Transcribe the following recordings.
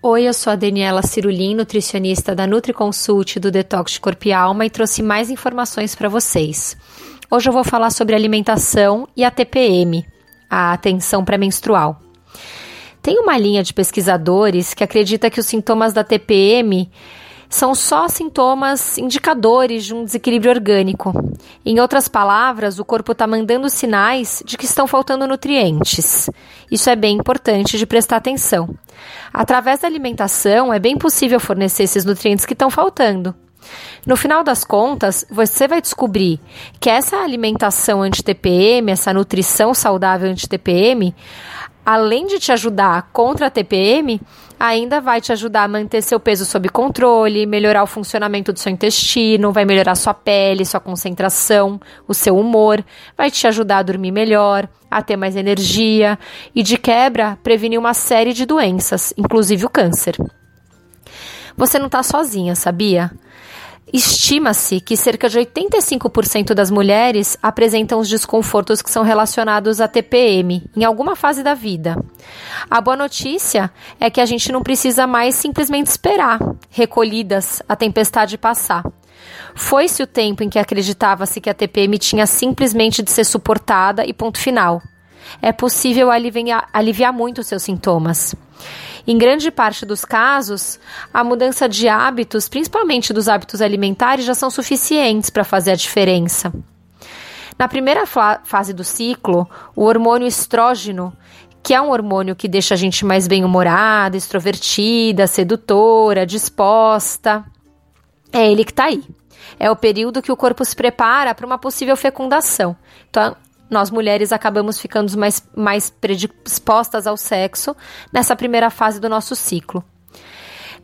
Oi, eu sou a Daniela Cirulim, nutricionista da NutriConsult do Detox de Corpo e Alma e trouxe mais informações para vocês. Hoje eu vou falar sobre alimentação e a TPM, a atenção pré-menstrual. Tem uma linha de pesquisadores que acredita que os sintomas da TPM são só sintomas indicadores de um desequilíbrio orgânico. Em outras palavras, o corpo está mandando sinais de que estão faltando nutrientes. Isso é bem importante de prestar atenção. Através da alimentação, é bem possível fornecer esses nutrientes que estão faltando. No final das contas, você vai descobrir que essa alimentação anti-TPM, essa nutrição saudável anti-TPM, além de te ajudar contra a TPM, ainda vai te ajudar a manter seu peso sob controle, melhorar o funcionamento do seu intestino, vai melhorar sua pele, sua concentração, o seu humor, vai te ajudar a dormir melhor, a ter mais energia e, de quebra, prevenir uma série de doenças, inclusive o câncer. Você não está sozinha, sabia? Estima-se que cerca de 85% das mulheres apresentam os desconfortos que são relacionados à TPM em alguma fase da vida. A boa notícia é que a gente não precisa mais simplesmente esperar, recolhidas, a tempestade passar. Foi-se o tempo em que acreditava-se que a TPM tinha simplesmente de ser suportada e ponto final. É possível aliviar, aliviar muito os seus sintomas. Em grande parte dos casos, a mudança de hábitos, principalmente dos hábitos alimentares, já são suficientes para fazer a diferença. Na primeira fase do ciclo, o hormônio estrógeno, que é um hormônio que deixa a gente mais bem-humorada, extrovertida, sedutora, disposta, é ele que está aí. É o período que o corpo se prepara para uma possível fecundação. Então, nós mulheres acabamos ficando mais, mais predispostas ao sexo nessa primeira fase do nosso ciclo.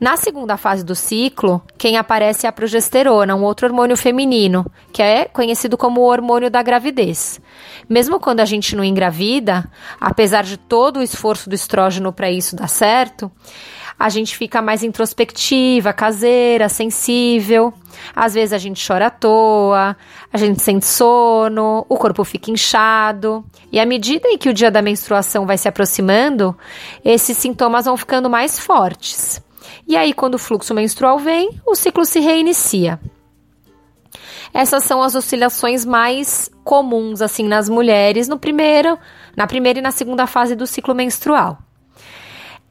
Na segunda fase do ciclo, quem aparece é a progesterona, um outro hormônio feminino, que é conhecido como o hormônio da gravidez. Mesmo quando a gente não engravida, apesar de todo o esforço do estrógeno para isso dar certo, a gente fica mais introspectiva, caseira, sensível. Às vezes a gente chora à toa, a gente sente sono, o corpo fica inchado. E à medida em que o dia da menstruação vai se aproximando, esses sintomas vão ficando mais fortes. E aí, quando o fluxo menstrual vem, o ciclo se reinicia. Essas são as oscilações mais comuns assim nas mulheres no primeiro, na primeira e na segunda fase do ciclo menstrual.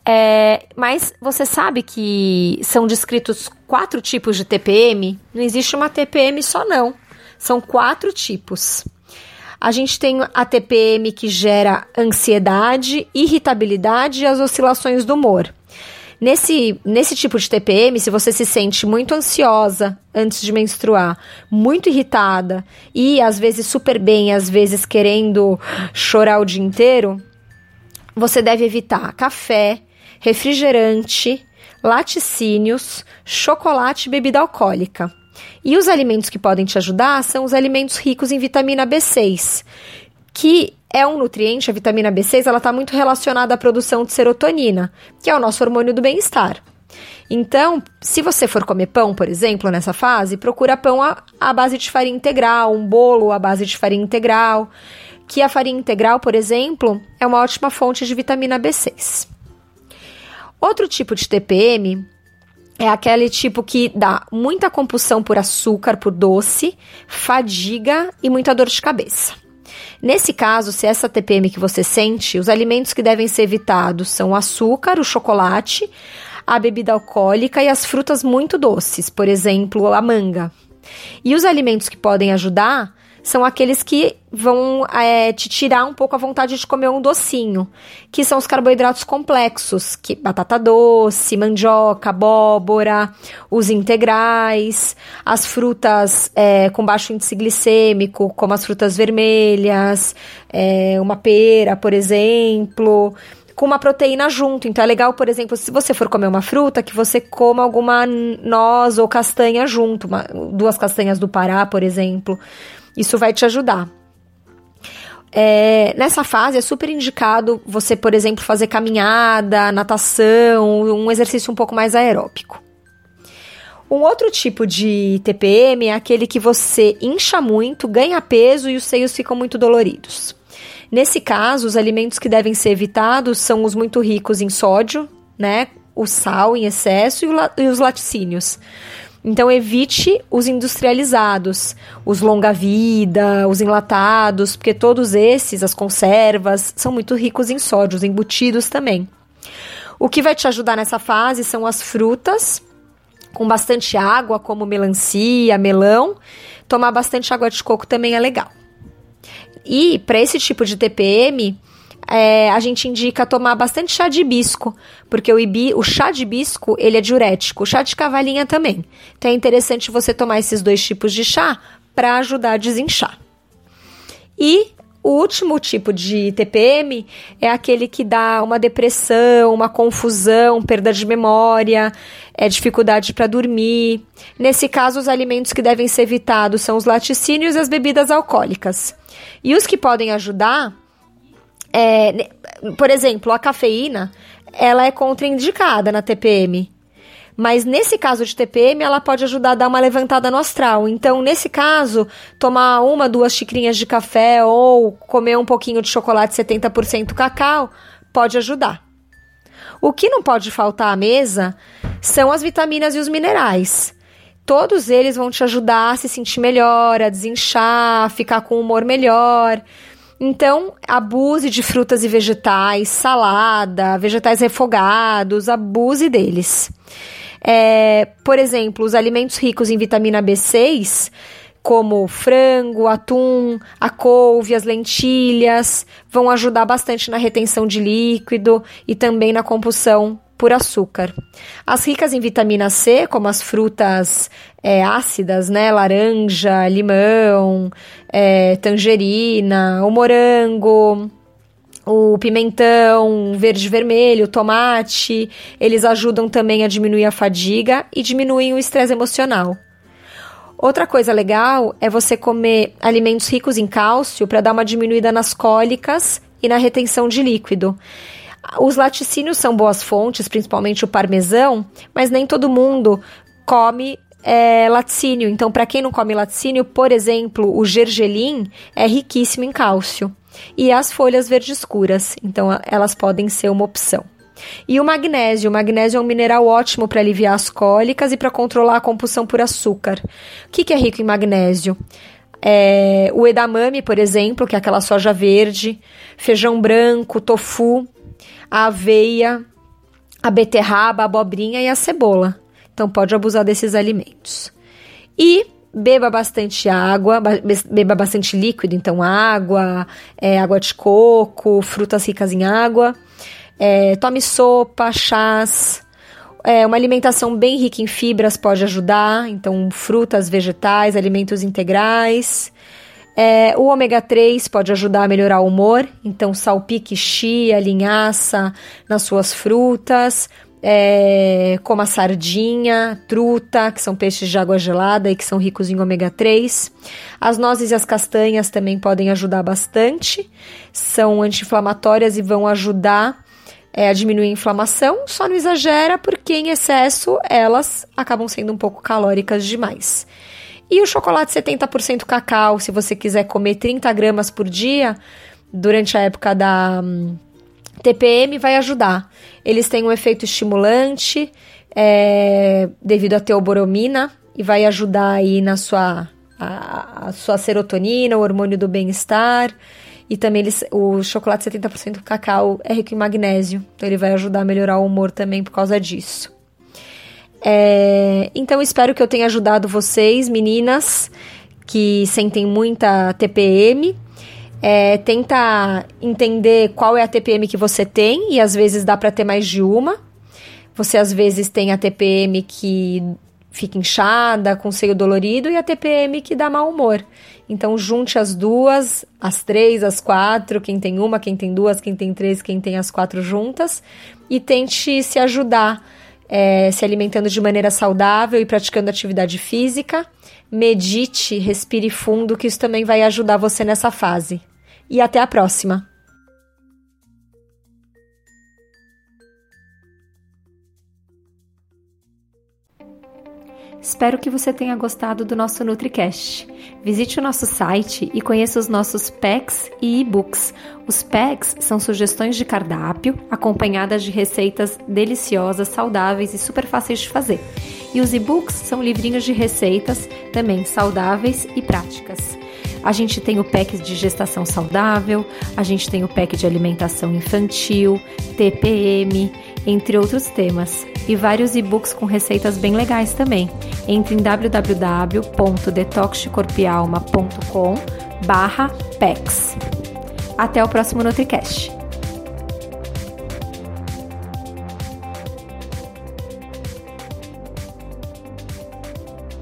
É, mas você sabe que são descritos quatro tipos de TPM? Não existe uma TPM só, não. São quatro tipos. A gente tem a TPM que gera ansiedade, irritabilidade e as oscilações do humor. Nesse, nesse tipo de TPM, se você se sente muito ansiosa antes de menstruar, muito irritada e às vezes super bem, às vezes querendo chorar o dia inteiro, você deve evitar café, refrigerante, laticínios, chocolate e bebida alcoólica. E os alimentos que podem te ajudar são os alimentos ricos em vitamina B6, que é um nutriente, a vitamina B6, ela está muito relacionada à produção de serotonina, que é o nosso hormônio do bem-estar. Então, se você for comer pão, por exemplo, nessa fase, procura pão à, base de farinha integral, um bolo à base de farinha integral, que a farinha integral, por exemplo, é uma ótima fonte de vitamina B6. Outro tipo de TPM é aquele tipo que dá muita compulsão por açúcar, por doce, fadiga e muita dor de cabeça. Nesse caso, se essa TPM que você sente, os alimentos que devem ser evitados são o açúcar, o chocolate, a bebida alcoólica e as frutas muito doces, por exemplo, a manga. E os alimentos que podem ajudar são aqueles que vão é, te tirar um pouco a vontade de comer um docinho, que são os carboidratos complexos, que batata doce, mandioca, abóbora, os integrais, as frutas é, com baixo índice glicêmico, como as frutas vermelhas, é, uma pera, por exemplo, com uma proteína junto. Então é legal, por exemplo, se você for comer uma fruta, que você coma alguma noz ou castanha junto, uma, duas castanhas do Pará, por exemplo. Isso vai te ajudar. É, nessa fase é super indicado você, por exemplo, fazer caminhada, natação, um exercício um pouco mais aeróbico. Um outro tipo de TPM é aquele que você incha muito, ganha peso e os seios ficam muito doloridos. Nesse caso, os alimentos que devem ser evitados são os muito ricos em sódio, né? O sal em excesso e, os laticínios. Então evite os industrializados, os longa-vida, os enlatados, porque todos esses, as conservas, são muito ricos em sódio, os embutidos também. O que vai te ajudar nessa fase são as frutas com bastante água, como melancia, melão. Tomar bastante água de coco também é legal. E para esse tipo de TPM, é, a gente indica tomar bastante chá de hibisco, porque o, ibi, o chá de hibisco ele é diurético, o chá de cavalinha também. Então é interessante você tomar esses dois tipos de chá para ajudar a desinchar. E o último tipo de TPM é aquele que dá uma depressão, uma confusão, perda de memória, é dificuldade para dormir. Nesse caso, os alimentos que devem ser evitados são os laticínios e as bebidas alcoólicas. E os que podem ajudar, é, por exemplo, a cafeína, ela é contraindicada na TPM. Mas nesse caso de TPM, ela pode ajudar a dar uma levantada no astral. Então, nesse caso, tomar uma, duas xicrinhas de café ou comer um pouquinho de chocolate 70% cacau pode ajudar. O que não pode faltar à mesa são as vitaminas e os minerais. Todos eles vão te ajudar a se sentir melhor, a desinchar, ficar com humor melhor. Então, abuse de frutas e vegetais, salada, vegetais refogados, abuse deles. É, por exemplo, os alimentos ricos em vitamina B6, como frango, atum, a couve, as lentilhas, vão ajudar bastante na retenção de líquido e também na compulsão por açúcar. As ricas em vitamina C, como as frutas é, ácidas, né, laranja, limão, é, tangerina, o morango, o pimentão verde vermelho, tomate, eles ajudam também a diminuir a fadiga e diminuem o estresse emocional. Outra coisa legal é você comer alimentos ricos em cálcio para dar uma diminuída nas cólicas e na retenção de líquido. Os laticínios são boas fontes, principalmente o parmesão, mas nem todo mundo come é, laticínio. Então, para quem não come laticínio, por exemplo, o gergelim é riquíssimo em cálcio. E as folhas verde escuras, então elas podem ser uma opção. E o magnésio. O magnésio é um mineral ótimo para aliviar as cólicas e para controlar a compulsão por açúcar. O que, que é rico em magnésio? É, o edamame, por exemplo, que é aquela soja verde, feijão branco, tofu, a aveia, a beterraba, a abobrinha e a cebola. Então pode abusar desses alimentos. E beba bastante água, beba bastante líquido, então água, é, água de coco, frutas ricas em água. É, tome sopa, chás. É, uma alimentação bem rica em fibras pode ajudar, então frutas, vegetais, alimentos integrais. É, o ômega 3 pode ajudar a melhorar o humor, então salpique chia, linhaça nas suas frutas, é, como a sardinha, truta, que são peixes de água gelada e que são ricos em ômega 3. As nozes e as castanhas também podem ajudar bastante, são anti-inflamatórias e vão ajudar é, a diminuir a inflamação, só não exagera porque em excesso elas acabam sendo um pouco calóricas demais. E o chocolate 70% cacau, se você quiser comer 30 gramas por dia durante a época da hum, TPM, vai ajudar. Eles têm um efeito estimulante é, devido à teoboromina e vai ajudar aí na sua, a, a sua serotonina, o hormônio do bem-estar. E também eles, o chocolate 70% cacau é rico em magnésio, então ele vai ajudar a melhorar o humor também por causa disso. É, então espero que eu tenha ajudado vocês, meninas, que sentem muita TPM. É, tenta entender qual é a TPM que você tem e às vezes dá para ter mais de uma. Você às vezes tem a TPM que fica inchada, com seio dolorido, e a TPM que dá mau humor. Então, junte as duas, as três, as quatro, quem tem uma, quem tem duas, quem tem três, quem tem as quatro juntas, e tente se ajudar, é, se alimentando de maneira saudável e praticando atividade física. Medite, respire fundo, que isso também vai ajudar você nessa fase. E até a próxima! Espero que você tenha gostado do nosso NutriCast. Visite o nosso site e conheça os nossos packs e e-books. Os packs são sugestões de cardápio acompanhadas de receitas deliciosas, saudáveis e super fáceis de fazer. E os e-books são livrinhos de receitas também saudáveis e práticas. A gente tem o pack de gestação saudável, a gente tem o pack de alimentação infantil, TPM, entre outros temas, e vários e-books com receitas bem legais também. Entre em www.detoxcorpialma.com/packs. Até o próximo NutriCast.